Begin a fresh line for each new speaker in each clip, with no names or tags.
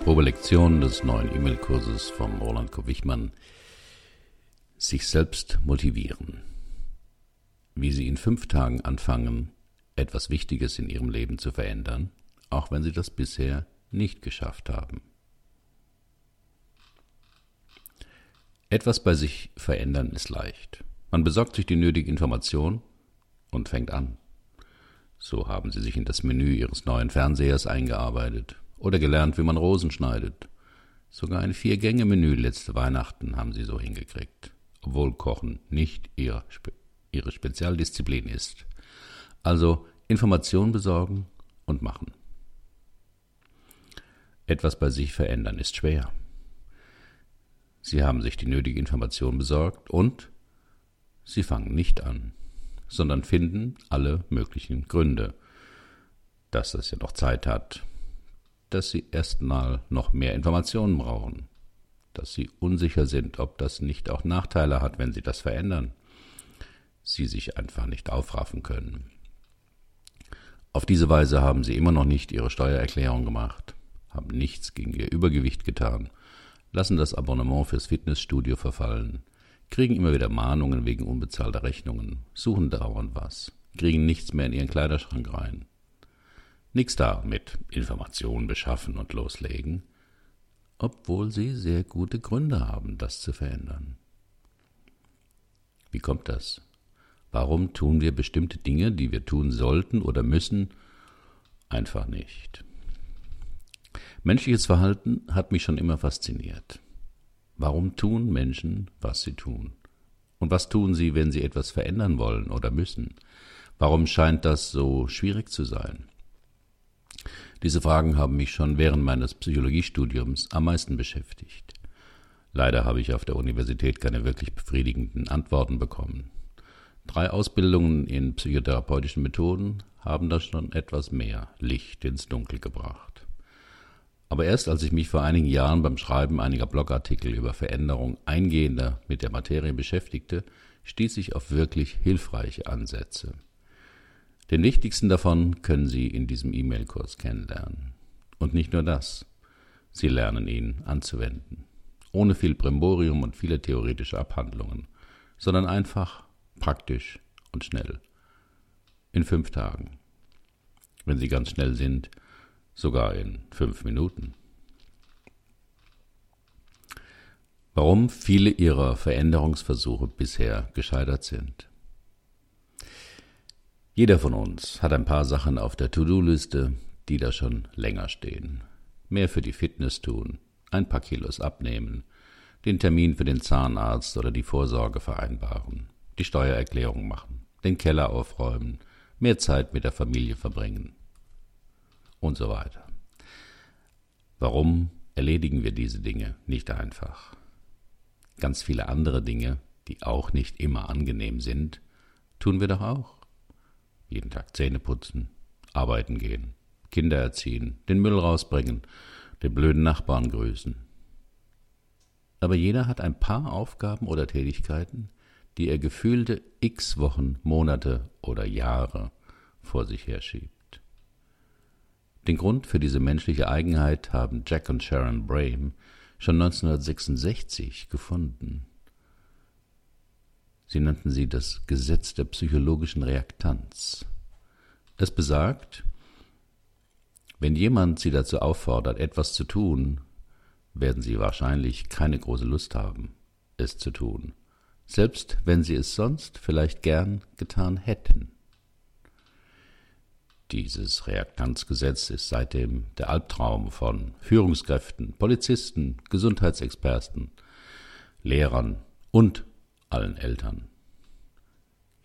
Probelektion des neuen E-Mail-Kurses von Roland Kowichmann. Sich selbst motivieren. Wie Sie in fünf Tagen anfangen, etwas Wichtiges in Ihrem Leben zu verändern, auch wenn Sie das bisher nicht geschafft haben. Etwas bei sich verändern ist leicht. Man besorgt sich die nötige Information und fängt an. So haben Sie sich in das Menü Ihres neuen Fernsehers eingearbeitet oder gelernt, wie man Rosen schneidet. Sogar ein Vier-Gänge-Menü letzte Weihnachten haben sie so hingekriegt, obwohl Kochen nicht ihre, ihre Spezialdisziplin ist. Also Information besorgen und machen. Etwas bei sich verändern ist schwer. Sie haben sich die nötige Information besorgt und Sie fangen nicht an, sondern finden alle möglichen Gründe, dass das ja noch Zeit hat, dass sie erstmal noch mehr Informationen brauchen, dass sie unsicher sind, ob das nicht auch Nachteile hat, wenn sie das verändern, sie sich einfach nicht aufraffen können. Auf diese Weise haben sie immer noch nicht ihre Steuererklärung gemacht, haben nichts gegen ihr Übergewicht getan, lassen das Abonnement fürs Fitnessstudio verfallen, kriegen immer wieder Mahnungen wegen unbezahlter Rechnungen, suchen dauernd was, kriegen nichts mehr in ihren Kleiderschrank rein, Nix da mit Informationen beschaffen und loslegen, obwohl sie sehr gute Gründe haben, das zu verändern. Wie kommt das? Warum tun wir bestimmte Dinge, die wir tun sollten oder müssen, einfach nicht? Menschliches Verhalten hat mich schon immer fasziniert. Warum tun Menschen, was sie tun? Und was tun sie, wenn sie etwas verändern wollen oder müssen? Warum scheint das so schwierig zu sein? Diese Fragen haben mich schon während meines Psychologiestudiums am meisten beschäftigt. Leider habe ich auf der Universität keine wirklich befriedigenden Antworten bekommen. Drei Ausbildungen in psychotherapeutischen Methoden haben da schon etwas mehr Licht ins Dunkel gebracht. Aber erst als ich mich vor einigen Jahren beim Schreiben einiger Blogartikel über Veränderung eingehender mit der Materie beschäftigte, stieß ich auf wirklich hilfreiche Ansätze. Den wichtigsten davon können Sie in diesem E-Mail-Kurs kennenlernen. Und nicht nur das, Sie lernen ihn anzuwenden. Ohne viel Brimborium und viele theoretische Abhandlungen, sondern einfach, praktisch und schnell. In fünf Tagen. Wenn Sie ganz schnell sind, sogar in fünf Minuten. Warum viele Ihrer Veränderungsversuche bisher gescheitert sind. Jeder von uns hat ein paar Sachen auf der To-Do-Liste, die da schon länger stehen. Mehr für die Fitness tun, ein paar Kilos abnehmen, den Termin für den Zahnarzt oder die Vorsorge vereinbaren, die Steuererklärung machen, den Keller aufräumen, mehr Zeit mit der Familie verbringen und so weiter. Warum erledigen wir diese Dinge nicht einfach? Ganz viele andere Dinge, die auch nicht immer angenehm sind, tun wir doch auch jeden Tag Zähne putzen, arbeiten gehen, Kinder erziehen, den Müll rausbringen, den blöden Nachbarn grüßen. Aber jeder hat ein paar Aufgaben oder Tätigkeiten, die er gefühlte x Wochen, Monate oder Jahre vor sich herschiebt. Den Grund für diese menschliche Eigenheit haben Jack und Sharon Brame schon 1966 gefunden. Sie nannten sie das Gesetz der psychologischen Reaktanz. Es besagt, wenn jemand Sie dazu auffordert, etwas zu tun, werden Sie wahrscheinlich keine große Lust haben, es zu tun, selbst wenn Sie es sonst vielleicht gern getan hätten. Dieses Reaktanzgesetz ist seitdem der Albtraum von Führungskräften, Polizisten, Gesundheitsexperten, Lehrern und allen Eltern.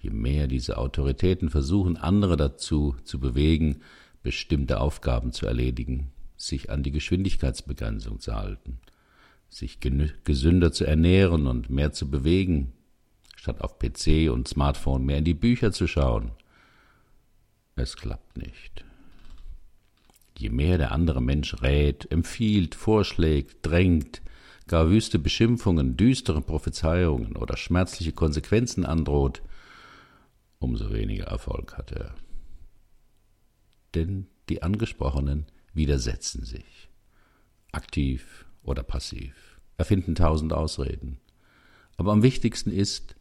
Je mehr diese Autoritäten versuchen, andere dazu zu bewegen, bestimmte Aufgaben zu erledigen, sich an die Geschwindigkeitsbegrenzung zu halten, sich gesünder zu ernähren und mehr zu bewegen, statt auf PC und Smartphone mehr in die Bücher zu schauen. Es klappt nicht. Je mehr der andere Mensch rät, empfiehlt, vorschlägt, drängt, gar wüste Beschimpfungen, düstere Prophezeiungen oder schmerzliche Konsequenzen androht, umso weniger Erfolg hat er. Denn die Angesprochenen widersetzen sich. aktiv oder passiv, erfinden tausend Ausreden. Aber am wichtigsten ist,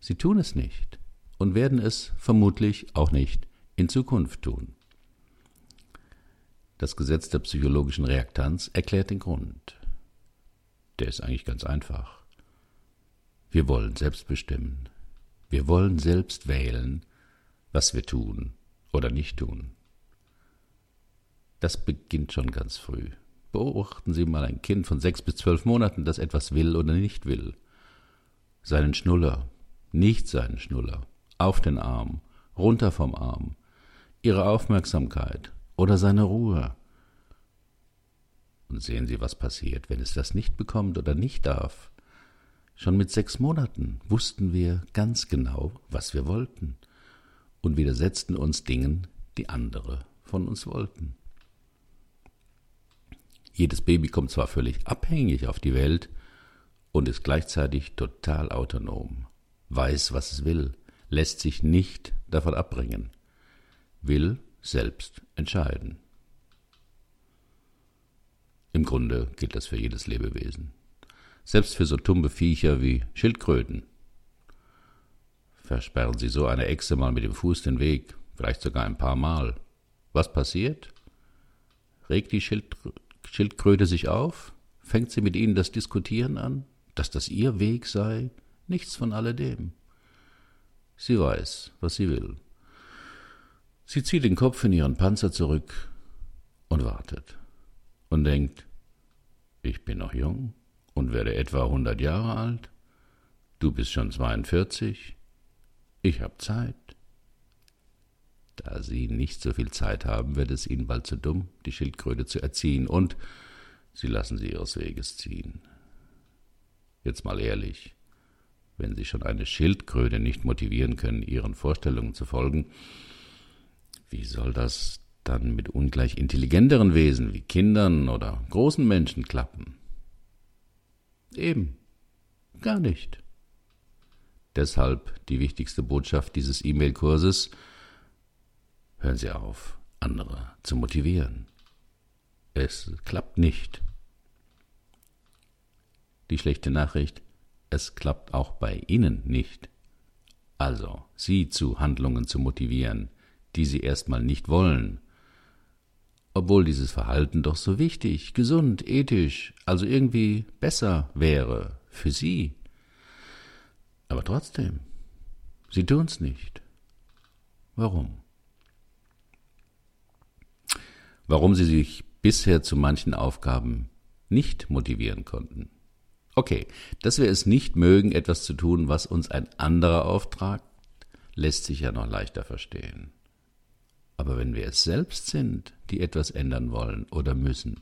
sie tun es nicht und werden es vermutlich auch nicht in Zukunft tun. Das Gesetz der psychologischen Reaktanz erklärt den Grund. Der ist eigentlich ganz einfach. Wir wollen selbst bestimmen. Wir wollen selbst wählen, was wir tun oder nicht tun. Das beginnt schon ganz früh. Beobachten Sie mal ein Kind von sechs bis zwölf Monaten, das etwas will oder nicht will. Seinen Schnuller, nicht seinen Schnuller, auf den Arm, runter vom Arm, ihre Aufmerksamkeit oder seine Ruhe. Und sehen Sie, was passiert, wenn es das nicht bekommt oder nicht darf. Schon mit sechs Monaten wussten wir ganz genau, was wir wollten und widersetzten uns Dingen, die andere von uns wollten. Jedes Baby kommt zwar völlig abhängig auf die Welt und ist gleichzeitig total autonom, weiß, was es will, lässt sich nicht davon abbringen, will selbst entscheiden. Im Grunde gilt das für jedes Lebewesen. Selbst für so tumbe Viecher wie Schildkröten. Versperren Sie so eine Echse mal mit dem Fuß den Weg, vielleicht sogar ein paar Mal. Was passiert? Regt die Schildkröte Schildkröte sich auf? Fängt sie mit ihnen das Diskutieren an, dass das ihr Weg sei? Nichts von alledem. Sie weiß, was sie will. Sie zieht den Kopf in ihren Panzer zurück und wartet und denkt, ich bin noch jung und werde etwa hundert Jahre alt, du bist schon zweiundvierzig, ich hab Zeit. Da sie nicht so viel Zeit haben, wird es ihnen bald zu dumm, die Schildkröte zu erziehen, und sie lassen sie ihres Weges ziehen. Jetzt mal ehrlich, wenn sie schon eine Schildkröte nicht motivieren können, ihren Vorstellungen zu folgen, wie soll das dann mit ungleich intelligenteren Wesen wie Kindern oder großen Menschen klappen? Eben, gar nicht. Deshalb die wichtigste Botschaft dieses E-Mail-Kurses Hören Sie auf, andere zu motivieren. Es klappt nicht. Die schlechte Nachricht, es klappt auch bei Ihnen nicht. Also, Sie zu Handlungen zu motivieren, die Sie erstmal nicht wollen, obwohl dieses Verhalten doch so wichtig, gesund, ethisch, also irgendwie besser wäre für Sie. Aber trotzdem, Sie tun's nicht. Warum? warum sie sich bisher zu manchen Aufgaben nicht motivieren konnten. Okay, dass wir es nicht mögen, etwas zu tun, was uns ein anderer auftragt, lässt sich ja noch leichter verstehen. Aber wenn wir es selbst sind, die etwas ändern wollen oder müssen,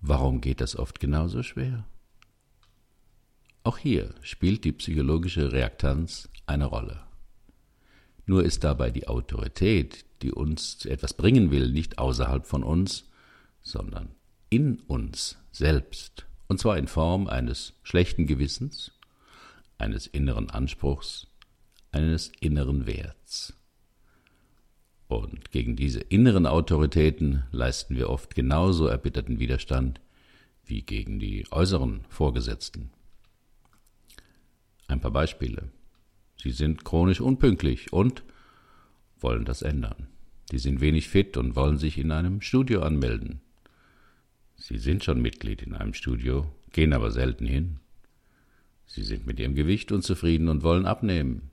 warum geht das oft genauso schwer? Auch hier spielt die psychologische Reaktanz eine Rolle. Nur ist dabei die Autorität, die uns zu etwas bringen will, nicht außerhalb von uns, sondern in uns selbst, und zwar in Form eines schlechten Gewissens, eines inneren Anspruchs, eines inneren Werts. Und gegen diese inneren Autoritäten leisten wir oft genauso erbitterten Widerstand wie gegen die äußeren Vorgesetzten. Ein paar Beispiele. Sie sind chronisch unpünktlich und wollen das ändern. Die sind wenig fit und wollen sich in einem Studio anmelden. Sie sind schon Mitglied in einem Studio, gehen aber selten hin. Sie sind mit ihrem Gewicht unzufrieden und wollen abnehmen.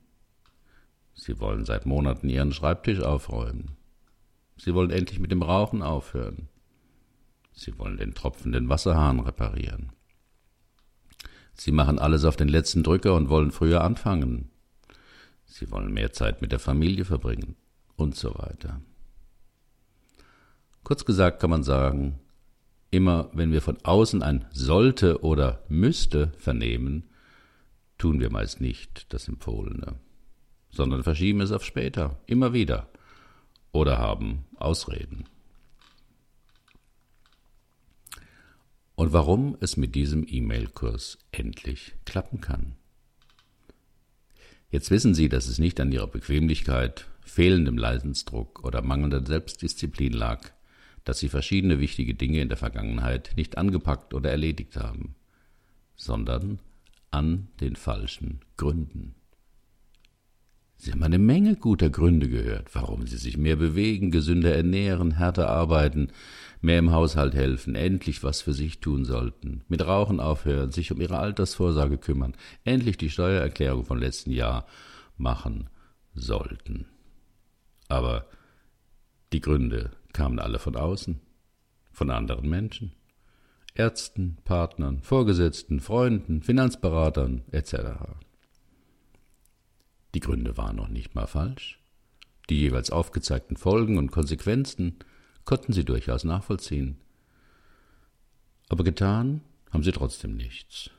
Sie wollen seit Monaten ihren Schreibtisch aufräumen. Sie wollen endlich mit dem Rauchen aufhören. Sie wollen den tropfenden Wasserhahn reparieren. Sie machen alles auf den letzten Drücker und wollen früher anfangen. Sie wollen mehr Zeit mit der Familie verbringen und so weiter. Kurz gesagt kann man sagen, immer wenn wir von außen ein sollte oder müsste vernehmen, tun wir meist nicht das Empfohlene, sondern verschieben es auf später, immer wieder, oder haben Ausreden. Und warum es mit diesem E-Mail-Kurs endlich klappen kann. Jetzt wissen Sie, dass es nicht an Ihrer Bequemlichkeit, fehlendem Leidensdruck oder mangelnder Selbstdisziplin lag, dass Sie verschiedene wichtige Dinge in der Vergangenheit nicht angepackt oder erledigt haben, sondern an den falschen Gründen. Sie haben eine Menge guter Gründe gehört, warum Sie sich mehr bewegen, gesünder ernähren, härter arbeiten, mehr im Haushalt helfen, endlich was für sich tun sollten, mit Rauchen aufhören, sich um Ihre Altersvorsorge kümmern, endlich die Steuererklärung vom letzten Jahr machen sollten. Aber die Gründe kamen alle von außen, von anderen Menschen. Ärzten, Partnern, Vorgesetzten, Freunden, Finanzberatern etc. Die Gründe waren noch nicht mal falsch. Die jeweils aufgezeigten Folgen und Konsequenzen konnten sie durchaus nachvollziehen. Aber getan haben sie trotzdem nichts,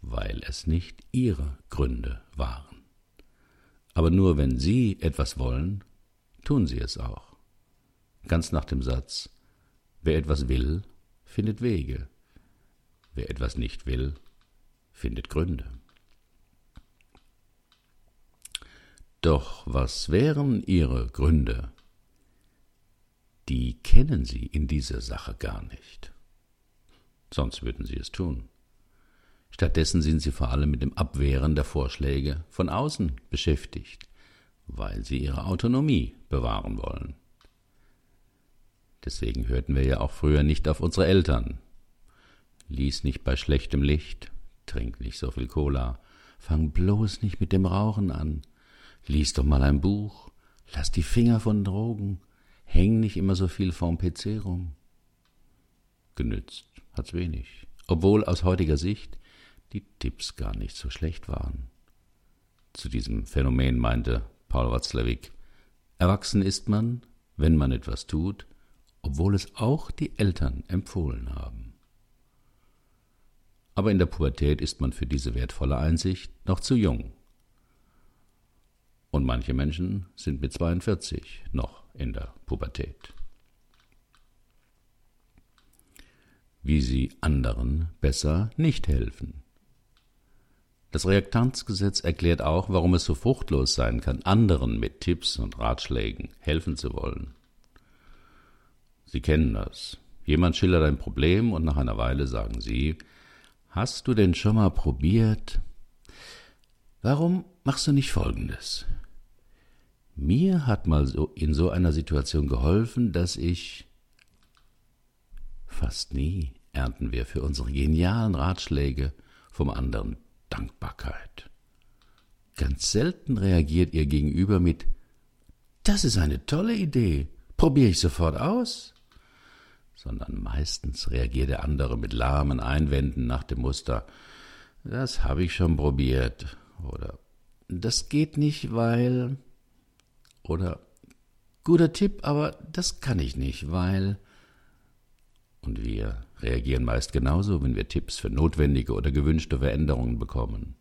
weil es nicht ihre Gründe waren. Aber nur wenn sie etwas wollen, tun sie es auch. Ganz nach dem Satz, wer etwas will, findet Wege, wer etwas nicht will, findet Gründe. Doch was wären Ihre Gründe? Die kennen Sie in dieser Sache gar nicht. Sonst würden Sie es tun. Stattdessen sind Sie vor allem mit dem Abwehren der Vorschläge von außen beschäftigt, weil Sie Ihre Autonomie bewahren wollen. Deswegen hörten wir ja auch früher nicht auf unsere Eltern. Lies nicht bei schlechtem Licht, trink nicht so viel Cola, fang bloß nicht mit dem Rauchen an, Lies doch mal ein Buch, lass die Finger von Drogen, häng nicht immer so viel vorm PC rum. Genützt hat's wenig, obwohl aus heutiger Sicht die Tipps gar nicht so schlecht waren. Zu diesem Phänomen meinte Paul Watzlawick, erwachsen ist man, wenn man etwas tut, obwohl es auch die Eltern empfohlen haben. Aber in der Pubertät ist man für diese wertvolle Einsicht noch zu jung. Und manche Menschen sind mit 42 noch in der Pubertät. Wie sie anderen besser nicht helfen. Das Reaktanzgesetz erklärt auch, warum es so fruchtlos sein kann, anderen mit Tipps und Ratschlägen helfen zu wollen. Sie kennen das. Jemand schildert ein Problem und nach einer Weile sagen Sie, Hast du denn schon mal probiert? Warum machst du nicht Folgendes? Mir hat mal so in so einer Situation geholfen, dass ich fast nie ernten wir für unsere genialen Ratschläge vom anderen Dankbarkeit. Ganz selten reagiert ihr Gegenüber mit Das ist eine tolle Idee, probiere ich sofort aus, sondern meistens reagiert der andere mit lahmen Einwänden nach dem Muster Das habe ich schon probiert oder Das geht nicht, weil oder guter Tipp, aber das kann ich nicht, weil. Und wir reagieren meist genauso, wenn wir Tipps für notwendige oder gewünschte Veränderungen bekommen.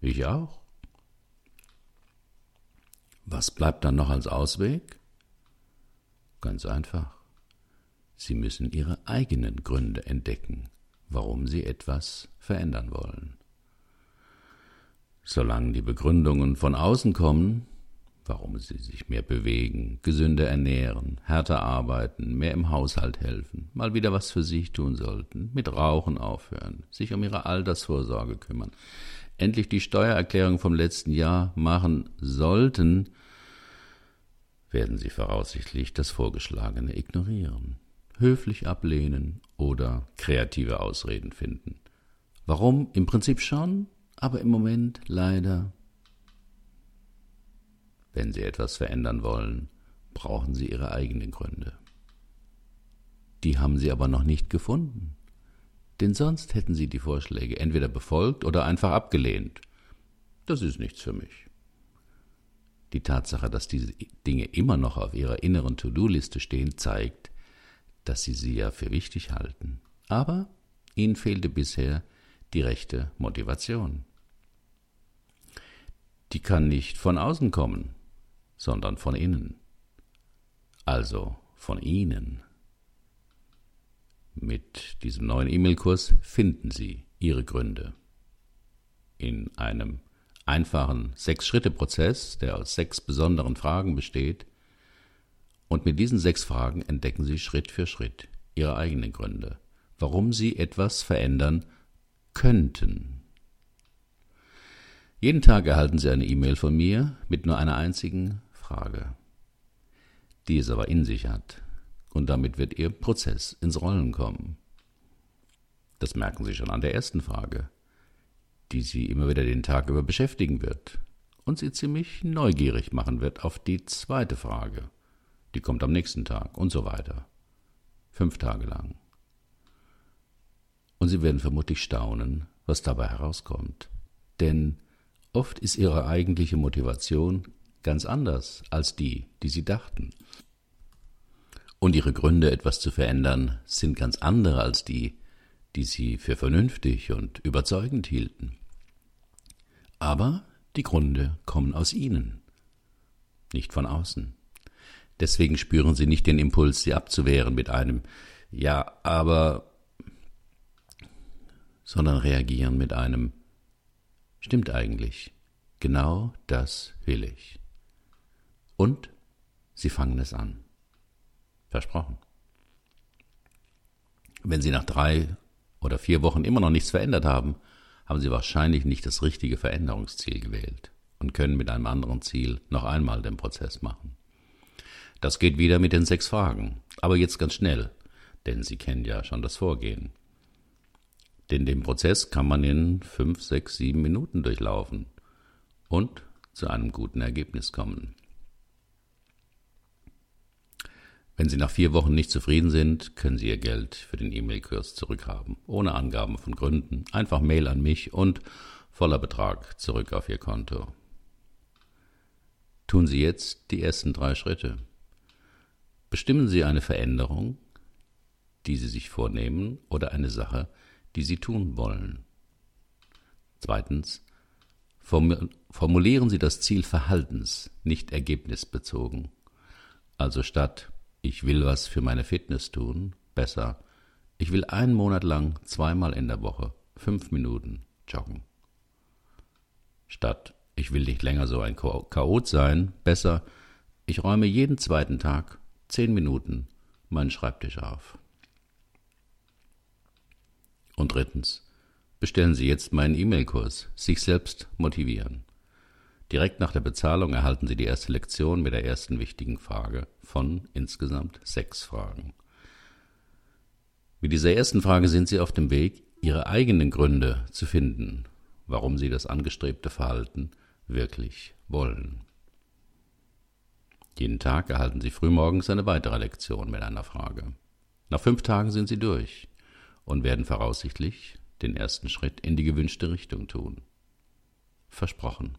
Ich auch. Was bleibt dann noch als Ausweg? Ganz einfach. Sie müssen Ihre eigenen Gründe entdecken, warum Sie etwas verändern wollen. Solange die Begründungen von außen kommen, warum sie sich mehr bewegen, gesünder ernähren, härter arbeiten, mehr im Haushalt helfen, mal wieder was für sich tun sollten, mit Rauchen aufhören, sich um ihre Altersvorsorge kümmern, endlich die Steuererklärung vom letzten Jahr machen sollten, werden sie voraussichtlich das Vorgeschlagene ignorieren, höflich ablehnen oder kreative Ausreden finden. Warum? Im Prinzip schon, aber im Moment leider wenn Sie etwas verändern wollen, brauchen Sie Ihre eigenen Gründe. Die haben Sie aber noch nicht gefunden, denn sonst hätten Sie die Vorschläge entweder befolgt oder einfach abgelehnt. Das ist nichts für mich. Die Tatsache, dass diese Dinge immer noch auf Ihrer inneren To-Do-Liste stehen, zeigt, dass Sie sie ja für wichtig halten. Aber Ihnen fehlte bisher die rechte Motivation. Die kann nicht von außen kommen sondern von innen, also von Ihnen. Mit diesem neuen E-Mail-Kurs finden Sie Ihre Gründe. In einem einfachen Sechs-Schritte-Prozess, der aus sechs besonderen Fragen besteht, Und mit diesen sechs Fragen entdecken Sie Schritt für Schritt Ihre eigenen Gründe, warum Sie etwas verändern könnten. Jeden Tag erhalten Sie eine E-Mail von mir mit nur einer einzigen Frage, die es aber in sich hat. Und damit wird Ihr Prozess ins Rollen kommen. Das merken Sie schon an der ersten Frage, die Sie immer wieder den Tag über beschäftigen wird und Sie ziemlich neugierig machen wird auf die zweite Frage die kommt am nächsten Tag und so weiter. Fünf Tage lang. Und Sie werden vermutlich staunen, was dabei herauskommt. Denn oft ist Ihre eigentliche Motivation ganz anders als die, die Sie dachten. Und Ihre Gründe, etwas zu verändern, sind ganz andere als die, die Sie für vernünftig und überzeugend hielten. Aber die Gründe kommen aus Ihnen, nicht von außen. Deswegen spüren sie nicht den Impuls, sie abzuwehren mit einem Ja, aber, sondern reagieren mit einem Stimmt eigentlich, genau das will ich. Und sie fangen es an. Versprochen. Wenn sie nach drei oder vier Wochen immer noch nichts verändert haben, haben sie wahrscheinlich nicht das richtige Veränderungsziel gewählt und können mit einem anderen Ziel noch einmal den Prozess machen. Das geht wieder mit den sechs Fragen, aber jetzt ganz schnell, denn Sie kennen ja schon das Vorgehen. Denn den Prozess kann man in fünf, sechs, sieben Minuten durchlaufen und zu einem guten Ergebnis kommen. Wenn Sie nach vier Wochen nicht zufrieden sind, können Sie Ihr Geld für den E-Mail-Kurs zurückhaben, ohne Angaben von Gründen, einfach Mail an mich und voller Betrag zurück auf Ihr Konto. Tun Sie jetzt die ersten drei Schritte. Bestimmen Sie eine Veränderung, die Sie sich vornehmen, oder eine Sache, die Sie tun wollen. Zweitens, formulieren Sie das Ziel Verhaltens, nicht ergebnisbezogen. Also statt ich will was für meine Fitness tun, besser ich will einen Monat lang zweimal in der Woche fünf Minuten joggen. Statt ich will nicht länger so ein Chaot sein, besser ich räume jeden zweiten Tag zehn Minuten meinen Schreibtisch auf. Und drittens, bestellen Sie jetzt meinen E-Mail-Kurs, sich selbst motivieren. Direkt nach der Bezahlung erhalten Sie die erste Lektion mit der ersten wichtigen Frage von insgesamt sechs Fragen. Mit dieser ersten Frage sind Sie auf dem Weg, Ihre eigenen Gründe zu finden, warum Sie das angestrebte Verhalten wirklich wollen. Jeden Tag erhalten Sie frühmorgens eine weitere Lektion mit einer Frage. Nach fünf Tagen sind Sie durch und werden voraussichtlich den ersten Schritt in die gewünschte Richtung tun. Versprochen.